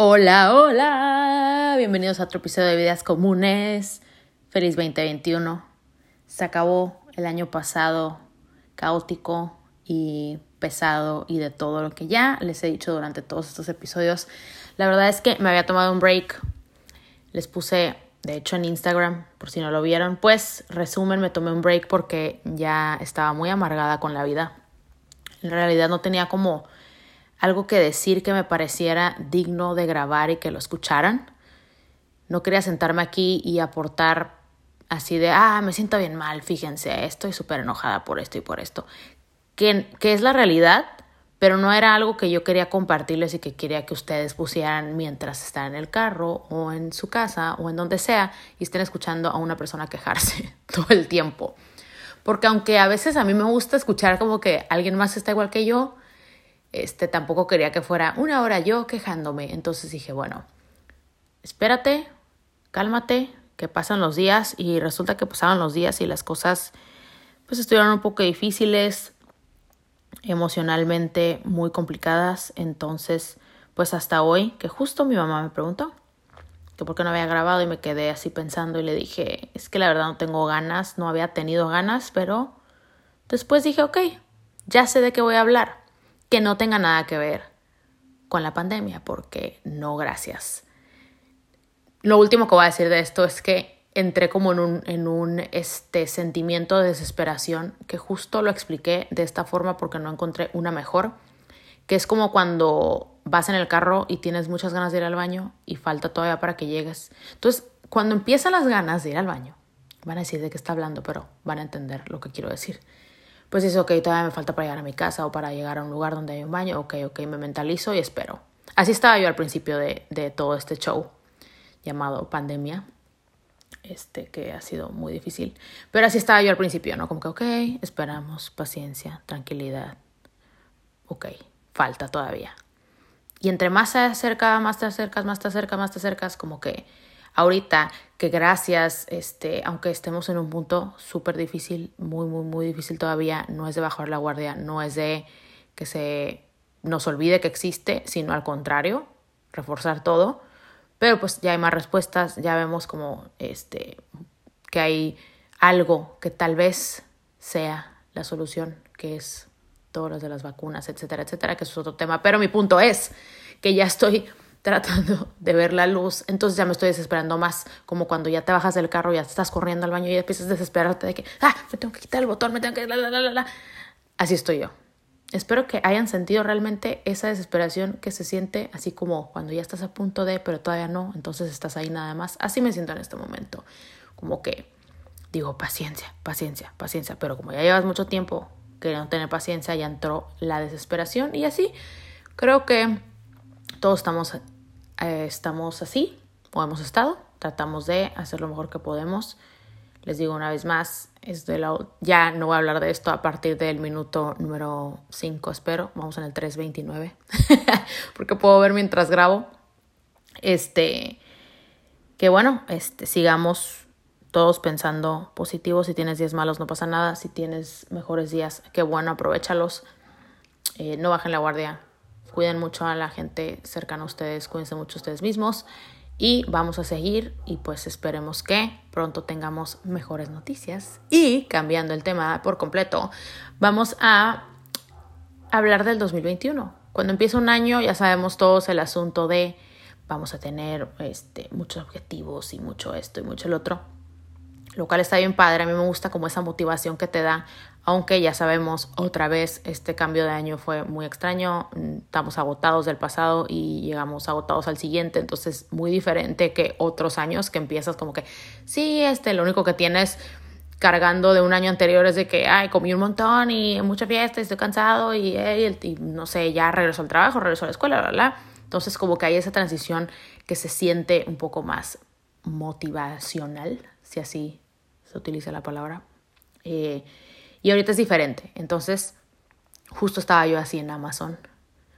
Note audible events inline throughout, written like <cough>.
Hola, hola. Bienvenidos a otro episodio de Vidas Comunes. Feliz 2021. Se acabó el año pasado caótico y pesado y de todo lo que ya les he dicho durante todos estos episodios. La verdad es que me había tomado un break. Les puse, de hecho, en Instagram, por si no lo vieron. Pues, resumen, me tomé un break porque ya estaba muy amargada con la vida. En realidad no tenía como algo que decir que me pareciera digno de grabar y que lo escucharan. No quería sentarme aquí y aportar así de, ah, me siento bien mal, fíjense, estoy súper enojada por esto y por esto. Que, que es la realidad, pero no era algo que yo quería compartirles y que quería que ustedes pusieran mientras están en el carro o en su casa o en donde sea y estén escuchando a una persona quejarse <laughs> todo el tiempo. Porque aunque a veces a mí me gusta escuchar como que alguien más está igual que yo, este, tampoco quería que fuera una hora yo quejándome. Entonces dije, bueno, espérate, cálmate, que pasan los días y resulta que pasaban los días y las cosas pues estuvieron un poco difíciles, emocionalmente muy complicadas. Entonces, pues hasta hoy, que justo mi mamá me preguntó que por qué no había grabado y me quedé así pensando y le dije, es que la verdad no tengo ganas, no había tenido ganas, pero después dije, ok, ya sé de qué voy a hablar que no tenga nada que ver con la pandemia, porque no, gracias. Lo último que voy a decir de esto es que entré como en un, en un este, sentimiento de desesperación, que justo lo expliqué de esta forma porque no encontré una mejor, que es como cuando vas en el carro y tienes muchas ganas de ir al baño y falta todavía para que llegues. Entonces, cuando empiezan las ganas de ir al baño, van a decir de qué está hablando, pero van a entender lo que quiero decir pues dice, ok, todavía me falta para llegar a mi casa o para llegar a un lugar donde hay un baño, ok, ok, me mentalizo y espero. Así estaba yo al principio de, de todo este show llamado pandemia, este que ha sido muy difícil, pero así estaba yo al principio, ¿no? Como que, ok, esperamos, paciencia, tranquilidad, ok, falta todavía. Y entre más se acerca, más te acercas, más te acercas, más te acercas, como que ahorita que gracias, este, aunque estemos en un punto súper difícil, muy, muy, muy difícil todavía, no es de bajar la guardia, no es de que se nos olvide que existe, sino al contrario, reforzar todo. Pero pues ya hay más respuestas, ya vemos como este, que hay algo que tal vez sea la solución, que es todas las de las vacunas, etcétera, etcétera, que es otro tema. Pero mi punto es que ya estoy <laughs> tratando de ver la luz, entonces ya me estoy desesperando más, como cuando ya te bajas del carro, ya estás corriendo al baño y ya empiezas a desesperarte de que, ah, me tengo que quitar el botón, me tengo que... La, la, la, la. Así estoy yo. Espero que hayan sentido realmente esa desesperación que se siente así como cuando ya estás a punto de, pero todavía no, entonces estás ahí nada más. Así me siento en este momento. Como que digo, paciencia, paciencia, paciencia, pero como ya llevas mucho tiempo queriendo tener paciencia, ya entró la desesperación y así creo que todos estamos, eh, estamos así, o hemos estado, tratamos de hacer lo mejor que podemos. Les digo una vez más, es de la, ya no voy a hablar de esto a partir del minuto número 5, espero. Vamos en el 3.29, <laughs> porque puedo ver mientras grabo. Este, que bueno, este, sigamos todos pensando positivo. Si tienes días malos, no pasa nada. Si tienes mejores días, qué bueno, aprovechalos. Eh, no bajen la guardia, Cuiden mucho a la gente cercana a ustedes, cuídense mucho ustedes mismos y vamos a seguir y pues esperemos que pronto tengamos mejores noticias. Y cambiando el tema por completo, vamos a hablar del 2021. Cuando empieza un año ya sabemos todos el asunto de vamos a tener este, muchos objetivos y mucho esto y mucho el otro lo cual está bien padre. A mí me gusta como esa motivación que te da, aunque ya sabemos otra vez, este cambio de año fue muy extraño, mm, estamos agotados del pasado y llegamos agotados al siguiente, entonces muy diferente que otros años que empiezas como que, sí, este, lo único que tienes cargando de un año anterior es de que, ay, comí un montón y mucha fiesta, estoy cansado y, y, no sé, ya regreso al trabajo, regreso a la escuela, bla, bla. Entonces como que hay esa transición que se siente un poco más motivacional, si así se utiliza la palabra. Eh, y ahorita es diferente. Entonces, justo estaba yo así en Amazon,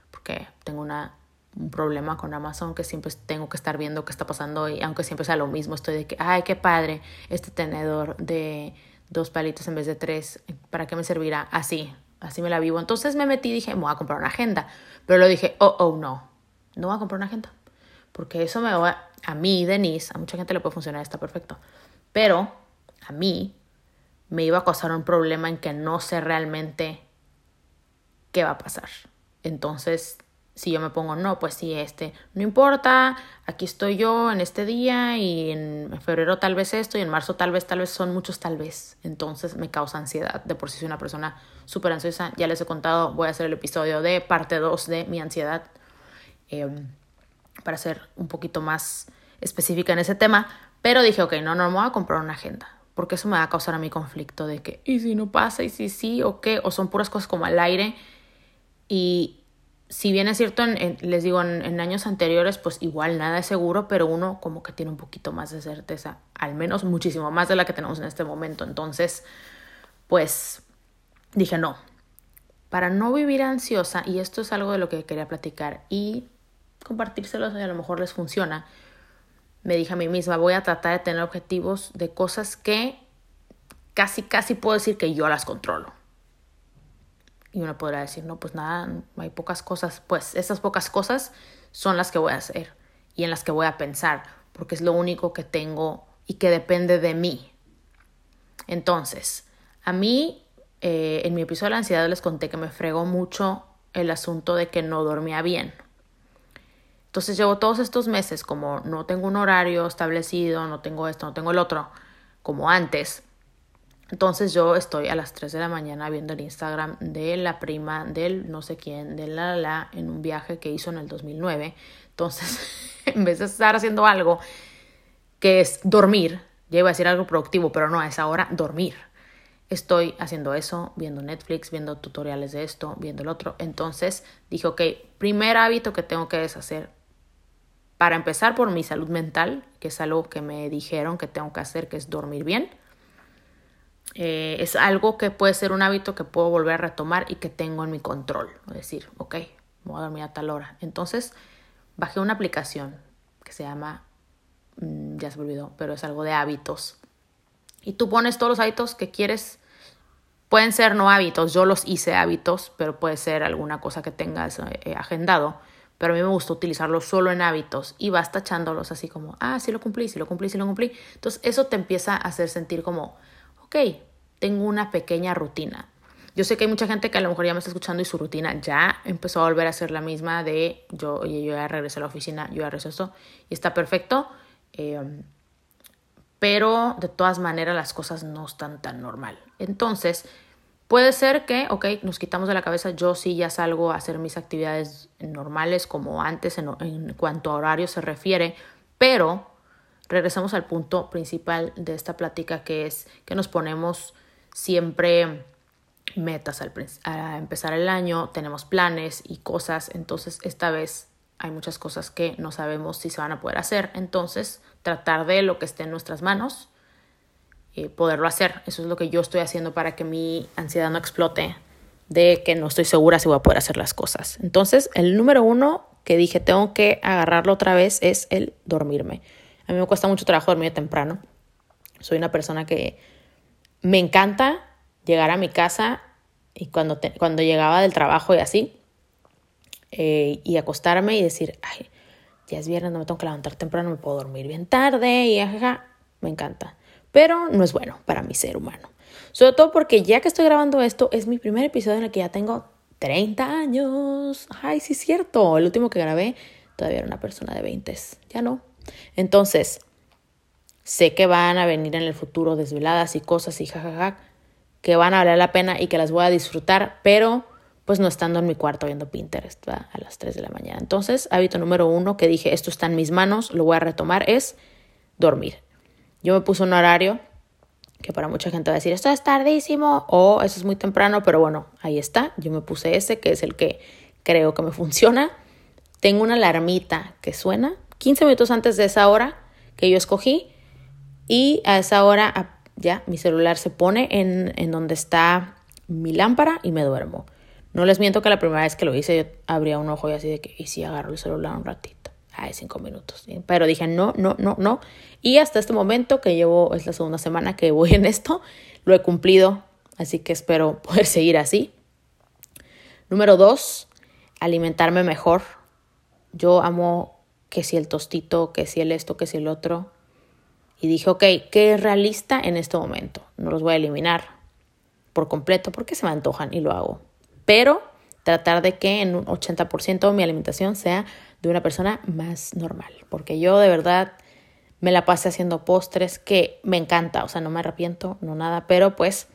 porque tengo una, un problema con Amazon que siempre tengo que estar viendo qué está pasando y aunque siempre sea lo mismo, estoy de que, ay, qué padre, este tenedor de dos palitos en vez de tres, ¿para qué me servirá? Así, así me la vivo. Entonces me metí y dije, me voy a comprar una agenda. Pero lo dije, oh, oh, no, no voy a comprar una agenda. porque eso me va, a mí, Denise, a mucha gente le puede funcionar, está perfecto, pero a mí me iba a causar un problema en que no sé realmente qué va a pasar. Entonces, si yo me pongo, no, pues sí, este, no importa, aquí estoy yo en este día y en febrero tal vez esto y en marzo tal vez, tal vez son muchos tal vez. Entonces me causa ansiedad. De por sí soy una persona súper ansiosa. Ya les he contado, voy a hacer el episodio de parte 2 de mi ansiedad em, para ser un poquito más específica en ese tema. Pero dije, ok, no, no me voy a comprar una agenda. Porque eso me va a causar a mi conflicto de que, ¿y si no pasa? ¿Y si sí? ¿O qué? O son puras cosas como al aire. Y, si bien es cierto, les digo, en, años anteriores, pues igual nada es seguro, pero uno como que tiene un poquito más de certeza, al menos muchísimo más de la que tenemos en este momento. Entonces, pues dije, no, para no vivir ansiosa, y esto es algo de lo que quería platicar y compartírselos, y a lo mejor les funciona, me dije a mí misma, voy a tratar de tener objetivos de cosas que casi, casi puedo decir que yo las controlo. Y uno podrá decir, no, pues nada, hay pocas cosas. Pues esas pocas cosas son las que voy a hacer y en las que voy a pensar, porque es lo único que tengo y que depende de mí. Entonces, a mí, eh, en mi episodio de la ansiedad les conté que me fregó mucho el asunto de que no dormía bien. Entonces llevo todos estos meses como no tengo un horario establecido, no tengo esto, no tengo el otro, como antes entonces yo estoy a las 3 de la mañana viendo el Instagram de la prima del no sé quién, de la la, en un viaje que hizo en el 2009. Entonces, <laughs> en vez de estar haciendo algo que es dormir, ya iba a decir algo productivo, pero no, es ahora dormir. Estoy haciendo eso, viendo Netflix, viendo tutoriales de esto, viendo el otro. Entonces dije, ok, primer hábito que tengo que deshacer. Para empezar por mi salud mental, que es algo que me dijeron que tengo que hacer, que es dormir bien eh, es algo que puede ser un hábito que puedo volver a retomar y que tengo en mi control. Decir, ok, voy a dormir a tal hora. Entonces, bajé una aplicación que se llama, mm, ya se me olvidó, pero es algo de hábitos. Y tú pones todos los hábitos que quieres. Pueden ser no hábitos, yo los hice hábitos, pero puede ser alguna cosa que tengas eh, agendado. Pero a mí me gusta utilizarlo solo en hábitos y vas tachándolos así como, ah, sí lo cumplí, sí lo cumplí, sí lo cumplí. Entonces eso te empieza a hacer sentir como, ok, tengo una pequeña rutina. Yo sé que hay mucha gente que a lo mejor ya me está escuchando y su rutina ya empezó a volver a ser la misma de yo, oye, yo ya regresé a la oficina, yo ya regresé esto y está perfecto. Em, pero de todas maneras las cosas no están tan normal. Entonces, puede ser que, ok, nos quitamos de la cabeza, yo sí ya salgo a hacer mis actividades normales como antes en, cuanto a horario se refiere, pero regresamos al punto principal de esta plática que es que nos ponemos siempre metas al, empezar el año, tenemos planes y cosas, entonces esta vez hay muchas cosas que no sabemos si se van a poder hacer, entonces tratar de lo que esté en nuestras manos, eh, poderlo hacer, eso es lo que yo estoy haciendo para que mi ansiedad no explote de que no estoy segura si voy a poder hacer las cosas. Entonces, el número uno que dije tengo que agarrarlo otra vez es el dormirme. A mí me cuesta mucho trabajo dormir temprano. Soy una persona que me encanta llegar a mi casa y cuando, cuando llegaba del trabajo y así, eh, y acostarme y decir, ay, ya es viernes, no me tengo que levantar temprano, me puedo dormir bien tarde y ajaja, me encanta. Pero no es bueno para mi ser humano. Sobre todo porque ya que estoy grabando esto, es mi primer episodio en el que ya tengo 30 años. Ay, sí es cierto. El último que grabé todavía era una persona de 20. Ya no. Entonces, sé que van a venir en el futuro desveladas y cosas y jajaja, que van a valer la pena y que las voy a disfrutar, pero pues no estando en mi cuarto viendo Pinterest a las 3 de la mañana. Entonces, hábito número uno que dije, esto está en mis manos, lo voy a retomar, es dormir. Yo me puse un horario que para mucha gente va a decir, esto es tardísimo o eso es muy temprano, pero bueno, ahí está. Yo me puse ese, que es el que creo que me <laughs> funciona. Tengo una alarmita que suena 15 minutos antes de esa hora que yo escogí y a esa hora ya mi celular se pone en, en donde está mi lámpara y me duermo. No les miento que la primera vez que lo hice yo abría un ojo y así de que, ¿y si agarro el celular un ratito? Ay, cinco minutos. Pero dije, no, no, no, no. Y hasta este momento, que llevo, es la segunda semana que voy en esto, lo he cumplido. Así que espero <laughs> poder seguir así. Número dos, alimentarme mejor. Yo amo que si el tostito, que si el esto, que si el otro. Y dije, ok, ¿qué es realista en este momento? No los voy a eliminar por completo porque se me antojan y lo hago. Pero tratar de que en un 80% mi alimentación sea de una persona más normal. Porque yo de verdad me la pasé haciendo postres que me encanta, o sea, no me arrepiento, no nada, pero pues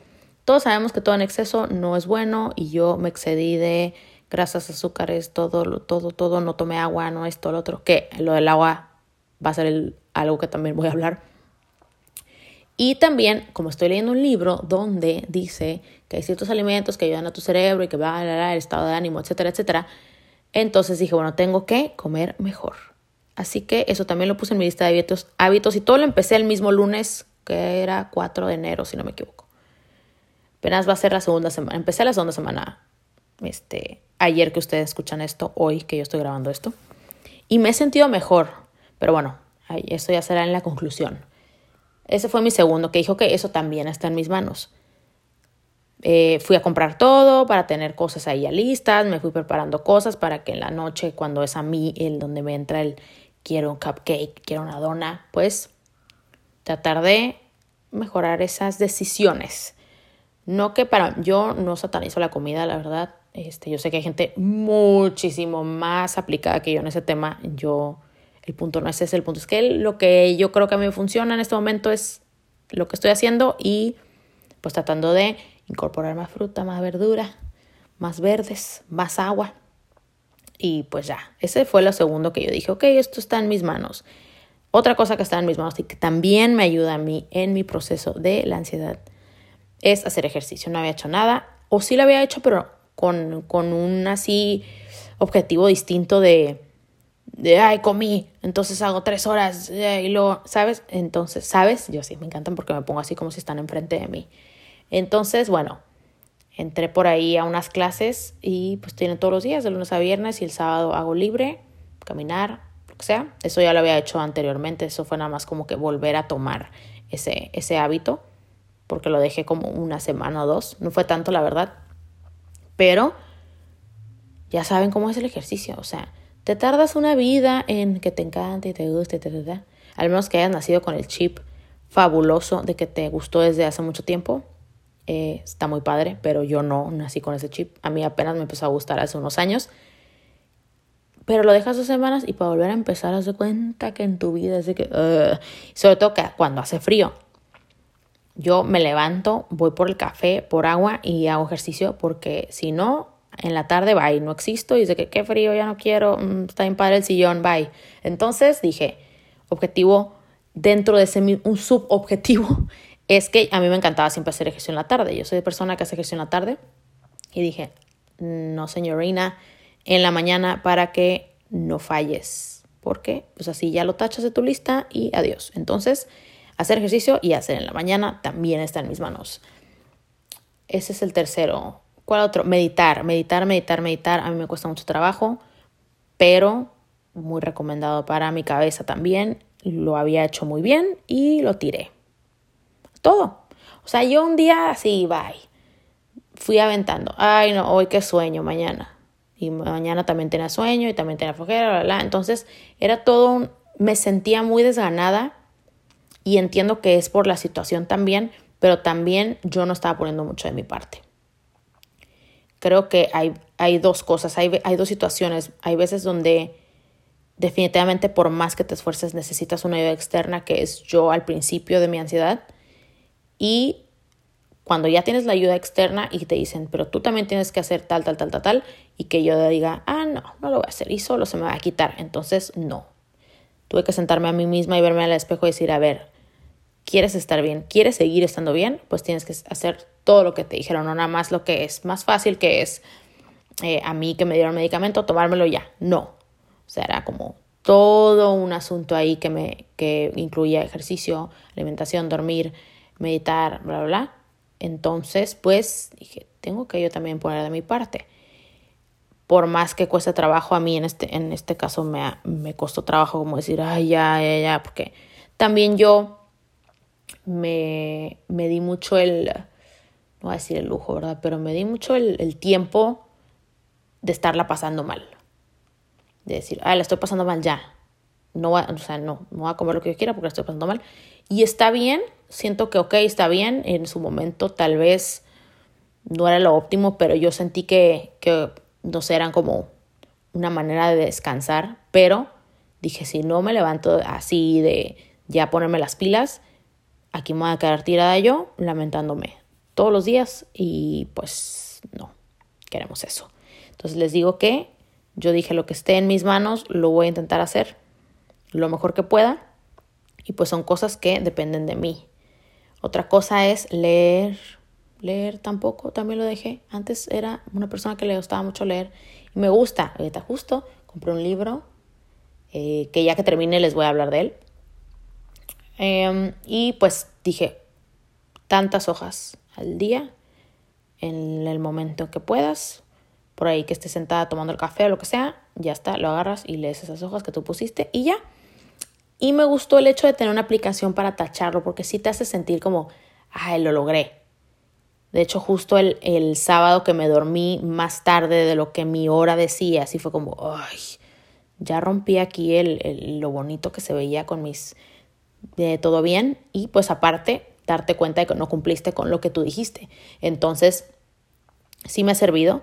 todos sabemos que todo en exceso no es bueno y yo me excedí de grasas, azúcares, todo, todo, todo, no tomé agua, no esto, lo otro, que lo del agua va a ser algo que también voy a hablar. Y también, como estoy leyendo un libro donde dice que hay ciertos alimentos que ayudan a tu cerebro y que va a el estado de ánimo, etcétera, etcétera, entonces dije, bueno, tengo que comer mejor. Así que eso también lo puse en mi lista de hábitos, y todo lo empecé el mismo lunes, que era 4 de enero, si no me equivoco. Apenas va a ser la segunda semana. Empecé la segunda semana, este, ayer que ustedes escuchan esto, hoy que yo estoy grabando esto. Y me he sentido mejor. Pero bueno, eso ya será en la conclusión. Ese fue mi segundo, que dijo que eso también está en mis manos. Eh, fui a comprar todo para tener cosas ahí ya listas, me fui preparando cosas para que en la noche, cuando es a mí el donde me entra el quiero un cupcake, quiero una dona, pues tratar de mejorar esas decisiones. No que para yo no satanizo la comida, la verdad. Este, yo sé que hay gente muchísimo más aplicada que yo en ese tema. Yo, el punto no es ese, el punto es que lo que yo creo que a mí me funciona en este momento es lo que estoy haciendo y pues tratando de incorporar más fruta, más verdura, más verdes, más agua. Y pues ya, ese fue lo segundo que yo dije, ok, esto está en mis manos. Otra cosa que está en mis manos y que también me ayuda a mí en mi proceso de la ansiedad es hacer ejercicio. No había hecho nada, o sí lo había hecho, pero con, con un así objetivo distinto de, de, ay, comí, entonces hago tres horas y luego, ¿sabes? Entonces, ¿sabes? Yo sí, me encantan porque me pongo así como si están enfrente de mí. Entonces, bueno, entré por ahí a unas clases y pues tienen todos los días, de lunes a viernes y el sábado hago libre, caminar, lo que sea. Eso ya lo había hecho anteriormente, eso fue nada más como que volver a tomar ese, ese hábito, porque lo dejé como una semana o dos, no fue tanto la verdad, pero ya saben cómo es el ejercicio, o sea, te tardas una vida en que te encante y te guste, te, te, al menos que hayas nacido con el chip fabuloso de que te gustó desde hace mucho tiempo, eh, está muy padre, pero yo no nací con ese chip. A mí apenas me empezó a gustar hace unos años. Pero lo dejas dos semanas y para volver a empezar, haz de cuenta que en tu vida es de que. sobre todo que cuando hace frío. Yo me levanto, voy por el café, por agua y hago ejercicio porque si no, en la tarde, bye, no existo y dice que qué frío, ya no quiero, mm, está bien padre el sillón, bye. Entonces dije, objetivo dentro de ese un subobjetivo es que a mí me encantaba siempre hacer ejercicio en la tarde. Yo soy de persona que hace ejercicio en la tarde. Y dije, no, señorina, en la mañana para que no falles. Porque, pues así ya lo tachas de tu lista y adiós. Entonces, hacer ejercicio y hacer en la mañana también está en mis manos. Ese es el tercero. ¿Cuál otro? Meditar, meditar, meditar, meditar. A mí me cuesta mucho trabajo, pero muy recomendado para mi cabeza también. Lo había hecho muy bien y lo tiré todo. O sea, yo un día así, bye. Fui aventando. Ay, no, hoy qué sueño, mañana. Y mañana también tenía sueño y también tenía flojera, bla, bla. Entonces, era todo un... Me sentía muy desganada y entiendo que es por la situación también, pero también yo no estaba poniendo mucho de mi parte. Creo que hay, hay dos cosas, hay, hay dos situaciones. Hay veces donde definitivamente por más que te esfuerces necesitas una ayuda externa, que es yo al principio de mi ansiedad y cuando ya tienes la ayuda externa y te dicen, pero tú también tienes que hacer tal, tal, tal, tal, tal, y que yo diga, ah, no, no lo voy a hacer y solo se me va a quitar. Entonces, no. Tuve que sentarme a mí misma y verme al espejo y decir, a ver, ¿quieres estar bien? ¿Quieres seguir estando bien? Pues tienes que hacer todo lo que te dijeron, no nada más lo que es más fácil, que es eh, a mí que me dieron medicamento, tomármelo ya. No. O sea, era como todo un asunto ahí que, me, que incluía ejercicio, alimentación, dormir, meditar, bla, bla, bla. Entonces, pues dije, tengo que yo también poner de mi parte. Por más que cueste trabajo, a mí en este, en este caso me, me costó trabajo como decir, ay, ya, ya, ya, porque también yo me, me di mucho el, no voy a decir el lujo, ¿verdad? Pero me di mucho el, el tiempo de estarla pasando mal. De decir, ay, la estoy pasando mal ya. No voy, o sea, no, no voy a comer lo que yo quiera porque estoy pasando mal. Y está bien, siento que, ok, está bien, en su momento tal vez no era lo óptimo, pero yo sentí que, que no sé, eran como una manera de descansar, pero dije, si no me levanto así de ya ponerme las pilas, aquí me voy a quedar tirada yo lamentándome todos los días y pues no, queremos eso. Entonces les digo que yo dije lo que esté en mis manos, lo voy a intentar hacer lo mejor que pueda y pues son cosas que dependen de mí. Otra cosa es leer, leer tampoco, también lo dejé. Antes era una persona que le gustaba mucho leer y me gusta. Ahorita justo compré un libro eh, que ya que termine les voy a hablar de él. Em, y pues dije, tantas hojas al día, en el momento que puedas, por ahí que estés sentada tomando el café o lo que sea, ya está, lo agarras y lees esas hojas que tú pusiste y ya. Y me gustó el hecho de tener una aplicación para tacharlo, porque sí te hace sentir como, ay, lo logré. De hecho, justo el, el sábado que me dormí más tarde de lo que mi hora decía, así fue como, ay, ya rompí aquí el, el lo bonito que se veía con mis, de todo bien. Y pues aparte, darte cuenta de que no cumpliste con lo que tú dijiste. Entonces, sí me ha servido.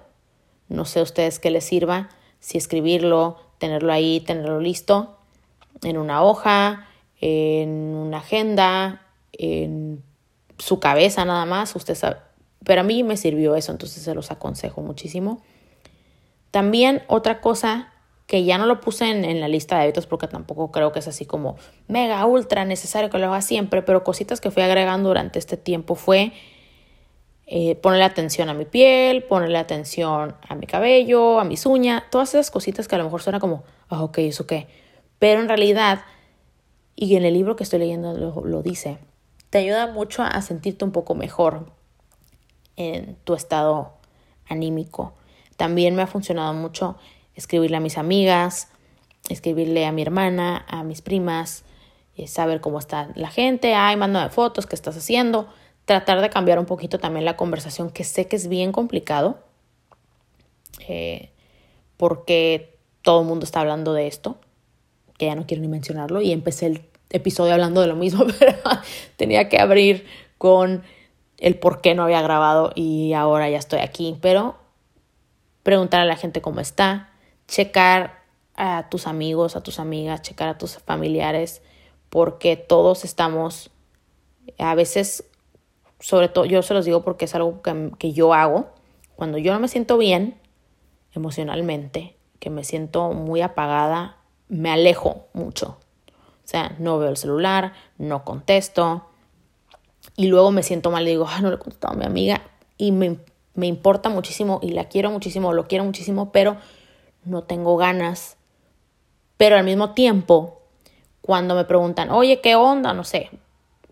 No sé a ustedes qué les sirva, si escribirlo, tenerlo ahí, tenerlo listo en una hoja, en una agenda, en su cabeza nada más, usted sabe. Pero a mí me sirvió eso, entonces se los aconsejo muchísimo. También otra cosa que ya no lo puse en, la lista de hábitos porque tampoco creo que es así como mega, ultra necesario que lo haga siempre, pero cositas que fui agregando durante este tiempo fue eh, ponerle atención a mi piel, ponerle atención a mi cabello, a mis uñas, todas esas cositas que a lo mejor suena como, ah, ok, eso qué. Pero en realidad, y en el libro que estoy leyendo lo, dice, te ayuda mucho a sentirte un poco mejor en tu estado anímico. También me ha funcionado mucho escribirle a mis amigas, escribirle a mi hermana, a mis primas, eh, saber cómo está la gente, ay, mándame fotos, qué estás haciendo, tratar de cambiar un poquito también la conversación, que sé que es bien complicado, eh, porque todo el mundo está hablando de esto, que ya no quiero ni mencionarlo, y empecé el episodio hablando de lo mismo, <laughs> pero tenía que abrir con el por qué no había grabado y ahora ya estoy aquí, pero preguntar a la gente cómo está, checar a tus amigos, a tus amigas, checar a tus familiares, porque todos estamos, a veces, sobre todo, yo se los digo porque es algo que, que yo hago, cuando yo no me siento bien emocionalmente, que me siento muy apagada, me alejo mucho. O sea, no veo el celular, no contesto. Y luego me siento mal y digo, ah, no le he contestado a mi amiga. Y me, me importa muchísimo y la quiero muchísimo, lo quiero muchísimo, pero no tengo ganas. Pero al mismo tiempo, cuando me preguntan, oye, ¿qué onda? No sé,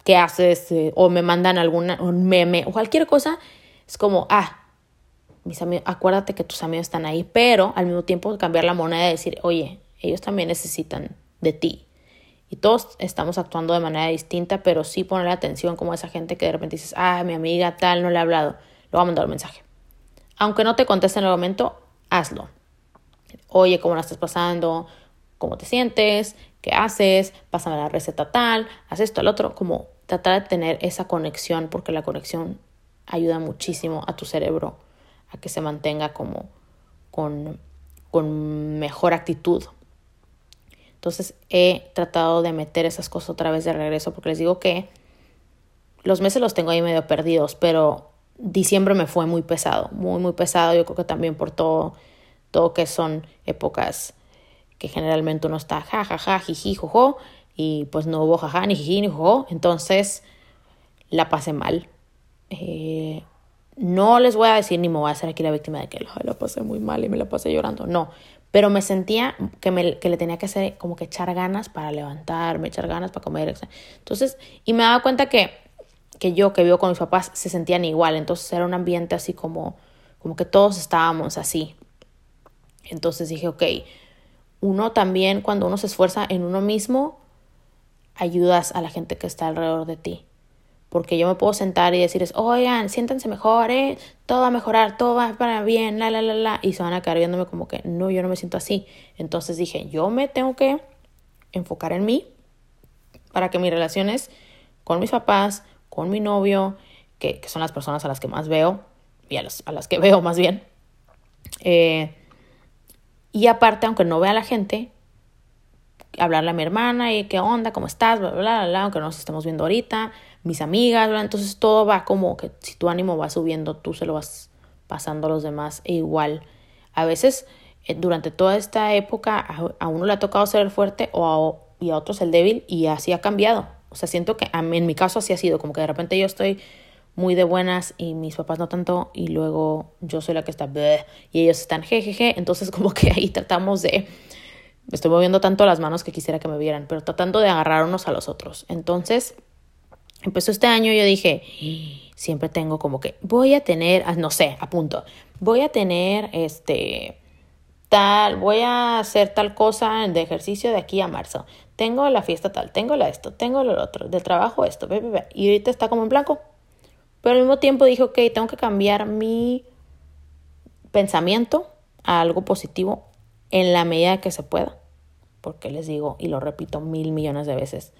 ¿qué haces? Eh, o me mandan alguna, un meme o cualquier cosa, es como, ah, mis amigos, acuérdate que tus amigos están ahí, pero al mismo tiempo cambiar la moneda y decir, oye, ellos también necesitan de ti. Y todos estamos actuando de manera distinta, pero sí poner atención como esa gente que de repente dices, ah, mi amiga tal, no le he hablado, le voy a mandar un mensaje. Aunque no te conteste en el momento, hazlo. Oye, ¿cómo la estás pasando? ¿Cómo te sientes? ¿Qué haces? Pásame la receta tal, haz esto, al otro. Como tratar de tener esa conexión, porque la conexión ayuda muchísimo a tu cerebro a que se mantenga como con, con mejor actitud entonces he tratado de meter esas cosas otra vez de regreso porque les digo que los meses los tengo ahí medio perdidos, pero diciembre me fue muy pesado, muy, muy pesado. Yo creo que también por todo, todo que son épocas que generalmente uno está ja, ja, ja, jiji, jojo, y pues no hubo jaja, ni jiji, ni jojo. Entonces la pasé mal. Eh, no les voy a decir ni me voy a hacer aquí la víctima de que la pasé muy mal y me la pasé llorando. No, pero me sentía que, me, que le tenía que hacer como que echar ganas para levantarme, echar ganas para comer. Entonces, y me daba cuenta que, que yo que vivo con mis papás se sentían igual. Entonces era un ambiente así como, como que todos estábamos así. Entonces dije, ok, uno también cuando uno se esfuerza en uno mismo, ayudas a la gente que está alrededor de ti porque yo me puedo sentar y decirles, oigan, siéntanse mejor, ¿eh? todo va a mejorar, todo va para bien, la, la, la, la, y se van a quedar viéndome como que, no, yo no me siento así. Entonces dije, yo me tengo que enfocar en mí para que mis relaciones con mis papás, con mi novio, que, son las personas a las que más veo, y a las, a las que <laughs> veo más bien, eh, y aparte, aunque no vea a la gente, hablarle a mi hermana y qué onda, cómo estás, bla, bla, bla, bla, aunque no nos estemos viendo ahorita, mis amigas, bla, entonces todo va como que si tu ánimo va subiendo, tú se lo vas pasando a los demás e igual. A veces, eh, durante toda esta época, a, uno le ha tocado ser el fuerte o y a otros el débil y así ha cambiado. O sea, siento que en mi caso así ha sido, como que de repente yo estoy muy de buenas y mis papás no tanto y luego yo soy la que está y ellos están jejeje, entonces <laughs> como que ahí tratamos de me estoy moviendo tanto las manos que quisiera que me vieran, pero tratando de agarrar unos a los otros. Entonces, empezó este año yo dije, siempre tengo como que voy a tener, ah, no sé, a punto, voy a tener este tal, voy a hacer tal cosa de ejercicio de aquí a marzo. Tengo la fiesta tal, tengo la esto, tengo lo otro, del trabajo esto, y ahorita está como en blanco. Pero al mismo tiempo dije, ok, tengo que cambiar mi pensamiento a algo positivo en la medida que se pueda. Porque les digo, y lo repito mil millones de veces,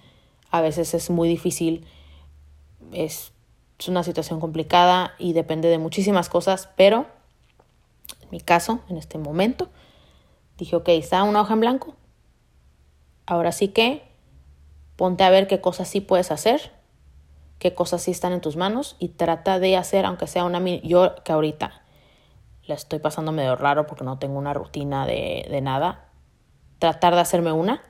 a veces es muy difícil, es, es una situación complicada y depende de muchísimas cosas, pero en mi caso, en este momento, dije, ok, está una hoja en blanco. Ahora sí que ponte a ver qué cosas sí puedes hacer qué cosas sí están en tus manos y trata de hacer, aunque sea una... Yo que ahorita la estoy pasando medio raro porque no tengo una rutina de, de nada, tratar de hacerme una.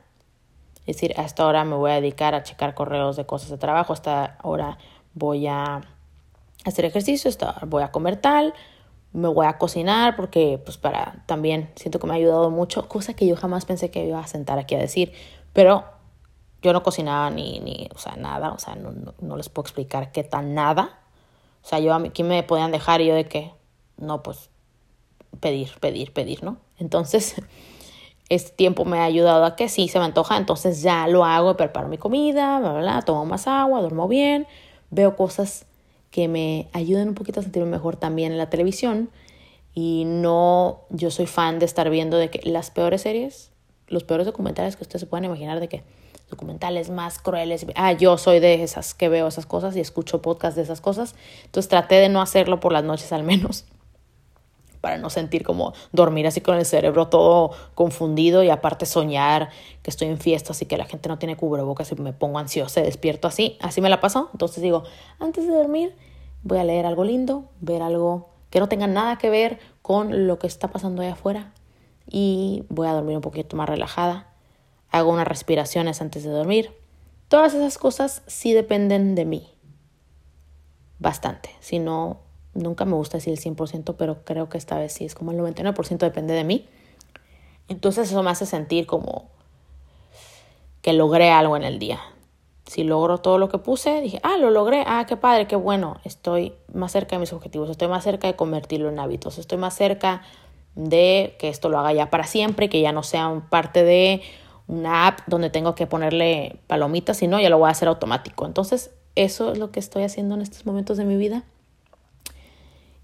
Es decir, a esta hora me voy a dedicar a checar correos de cosas de trabajo, esta hora voy a hacer ejercicio, hora voy a comer tal, me voy a cocinar porque pues para también siento que me ha ayudado mucho, cosa que yo jamás pensé que iba a sentar aquí a decir, pero yo no cocinaba ni, ni o sea, nada, o sea, no, no, les puedo explicar qué tan nada. O sea, yo, ¿quién me podían dejar? Yo de qué? No, pues, pedir, pedir, pedir, ¿no? Entonces, <laughs> este tiempo me ha ayudado a que sí, se me antoja, entonces ya lo hago, preparo mi comida, bla, bla, bla, tomo más agua, duermo bien, veo cosas que me ayudan un poquito a sentirme mejor también en la televisión. Y no, yo soy fan de estar viendo de que las peores series, los peores documentales que ustedes se puedan imaginar de que documentales más crueles. Ah, yo soy de esas que veo esas cosas y escucho podcasts de esas cosas. Entonces traté de no hacerlo por las noches al menos. Para no sentir como dormir así con el cerebro todo confundido y aparte soñar que estoy en fiestas y que la gente no tiene cubrebocas y me pongo ansiosa, despierto así. Así me la paso. Entonces digo, antes de dormir voy a leer algo lindo, ver algo que no tenga nada que ver con lo que está pasando allá afuera y voy a dormir un poquito más relajada hago unas respiraciones antes de dormir. Todas esas cosas sí dependen de mí. Bastante. Si no, nunca me gusta decir el 100%, pero creo que esta vez sí es como el 99% depende de mí. Entonces eso me hace sentir como que logré algo en el día. Si logro todo lo que puse, dije, ah, lo logré, ah, qué padre, qué bueno, estoy más cerca de mis objetivos, estoy más cerca de convertirlo en hábitos, estoy más cerca de que esto lo haga ya para siempre, que ya no sea parte de una app donde tengo que ponerle palomitas, si no, ya lo voy a hacer automático. Entonces, eso es lo que estoy haciendo en estos momentos de mi vida.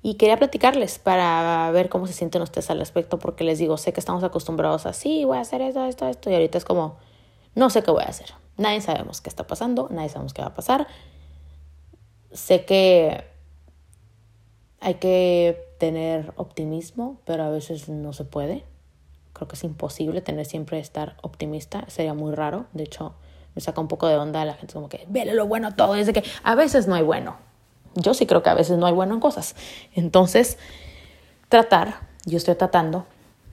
Y quería platicarles para ver cómo se sienten ustedes al respecto, porque les digo, sé que estamos acostumbrados a, sí, voy a hacer esto, esto, esto, y ahorita es como, no sé qué voy a hacer. Nadie sabemos qué está pasando, nadie sabemos qué va a pasar. Sé que hay que tener optimismo, pero a veces no se puede. Creo que es imposible tener siempre estar optimista, sería muy raro. De hecho, me saca un poco de onda la gente como que, vele lo bueno todo, es de que a veces no hay bueno. Yo sí creo que a veces no hay bueno en cosas. Entonces, tratar, yo estoy tratando,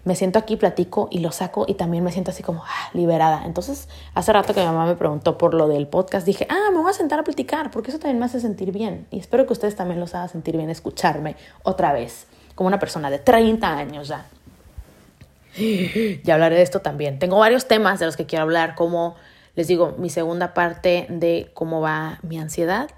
me siento aquí, platico y lo saco y también me siento así como ah, liberada. Entonces, hace rato que mi mamá me preguntó por lo del podcast, dije, ah, me voy a sentar a platicar porque eso también me hace sentir bien. Y espero que ustedes también los haga sentir bien escucharme otra vez, como una persona de 30 años ya. Ya hablaré de esto también. Tengo varios temas de los que quiero hablar, como les digo, mi segunda parte de cómo va mi ansiedad,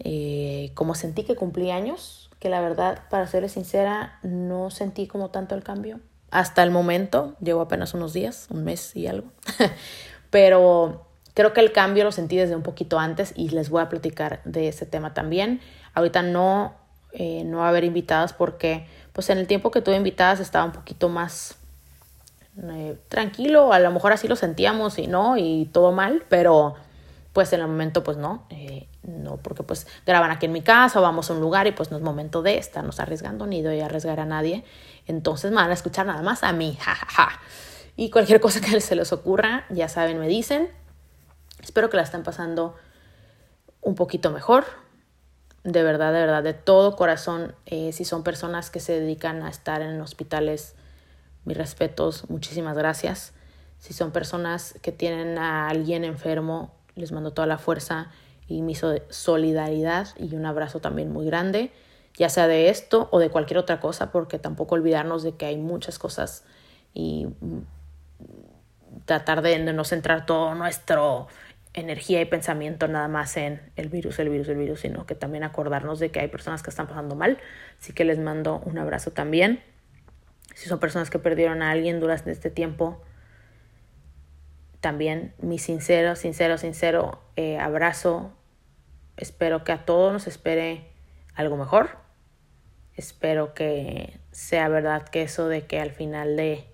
eh, cómo sentí que cumplí años, que la verdad, para serles sincera, no sentí como tanto el cambio. Hasta el momento, llevo apenas unos días, un mes y algo, <laughs> pero creo que el cambio lo sentí desde un poquito antes y les voy a platicar de ese tema también. Ahorita no, eh, no va a haber invitadas porque pues en el tiempo que tuve invitadas estaba un poquito más eh, tranquilo, a lo mejor así lo sentíamos y no, y todo mal, pero pues en el momento pues no, eh, no, porque pues graban aquí en mi casa o vamos a un lugar y pues no es momento de estarnos arriesgando ni de arriesgar a nadie, entonces me van a escuchar nada más a mí, <laughs> jajaja. Y cualquier cosa que se les ocurra, ya saben, me dicen. Espero que la estén pasando un poquito mejor. De verdad, de verdad, de todo corazón, eh, si son personas que se dedican a estar en hospitales, mis respetos, muchísimas gracias. Si son personas que tienen a alguien enfermo, les mando toda la fuerza y mi solidaridad y un abrazo también muy grande, ya sea de esto o de cualquier otra cosa, porque tampoco olvidarnos de que hay muchas cosas y mm, tratar de no centrar todo nuestro energía y pensamiento nada más en el virus, el virus, el virus, sino que también acordarnos de que hay personas que están pasando mal. Así que les mando un abrazo también. Si son personas que perdieron a alguien durante este tiempo, también mi sincero, sincero, sincero eh, abrazo. Espero que a todos nos espere algo mejor. Espero que sea verdad que eso de que al final de,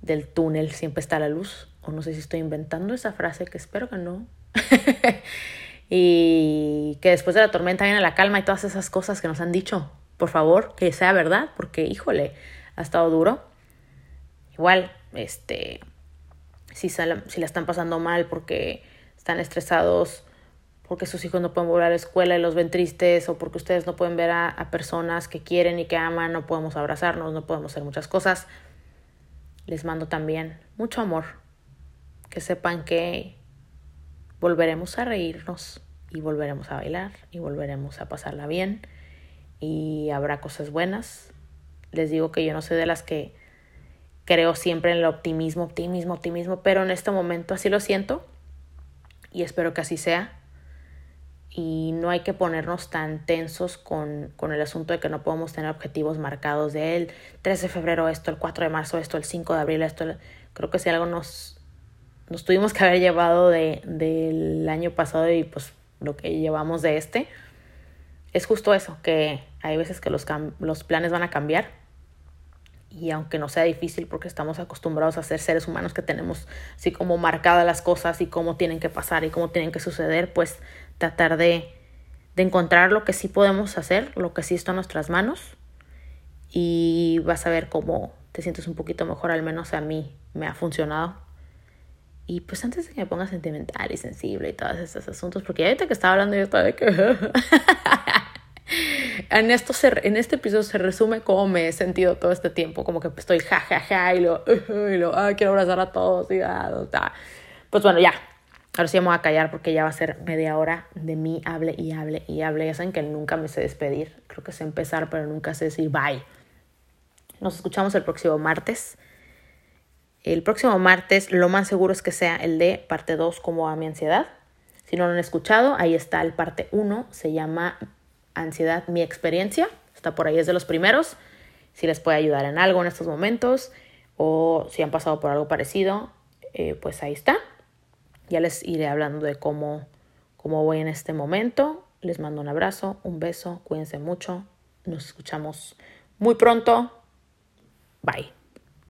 del túnel siempre está la luz. O no sé si estoy inventando esa frase, que espero que no. <laughs> y que después de la tormenta viene la calma y todas esas cosas que nos han dicho. Por favor, que sea verdad, porque híjole, ha estado duro. Igual, este, si, si la están pasando mal porque están estresados, porque sus hijos no pueden volver a la escuela y los ven tristes, o porque ustedes no pueden ver a, a personas que quieren y que aman, no podemos abrazarnos, no podemos hacer muchas cosas. Les mando también mucho amor. Que sepan que volveremos a reírnos y volveremos a bailar y volveremos a pasarla bien y habrá cosas buenas. Les digo que yo no soy de las que creo siempre en el optimismo, optimismo, optimismo, pero en este momento así lo siento y espero que así sea. Y no hay que ponernos tan tensos con, con el asunto de que no podemos tener objetivos marcados de el 3 de febrero esto, el 4 de marzo esto, el 5 de abril esto. Creo que si algo nos, nos tuvimos que haber llevado de, del año pasado y pues lo que llevamos de este, es justo eso, que hay veces que los, los planes van a cambiar y aunque no sea difícil porque estamos acostumbrados a ser seres humanos que tenemos así como marcadas las cosas y cómo tienen que pasar y cómo tienen que suceder, pues tratar de, de encontrar lo que sí podemos hacer, lo que sí está en nuestras manos y vas a ver cómo te sientes un poquito mejor, al menos a mí me ha funcionado. Y pues antes de que me ponga sentimental y sensible y todos esos asuntos, porque ahorita que estaba hablando yo estaba de que... <laughs> en, esto en este episodio se resume cómo me he sentido todo este tiempo, como que estoy jajaja ja, ja, y lo, <laughs> y lo ah, quiero abrazar a todos y ah, pues bueno, ya. Ahora sí voy a callar porque ya va a ser media hora de mí, hable y hable y hable. Ya saben que nunca me sé despedir. Creo que sé empezar, pero nunca sé decir bye. Nos escuchamos el próximo martes. El próximo martes lo más seguro es que sea el de parte 2, como a mi ansiedad. Si no lo han escuchado, ahí está el parte 1. Se llama ansiedad, mi experiencia. Está por ahí, es de los primeros. Si les puede ayudar en algo en estos momentos o si han pasado por algo parecido, eh, pues ahí está. Ya les iré hablando de cómo, cómo voy en este momento. Les mando un abrazo, un beso, cuídense mucho. Nos escuchamos muy pronto. Bye.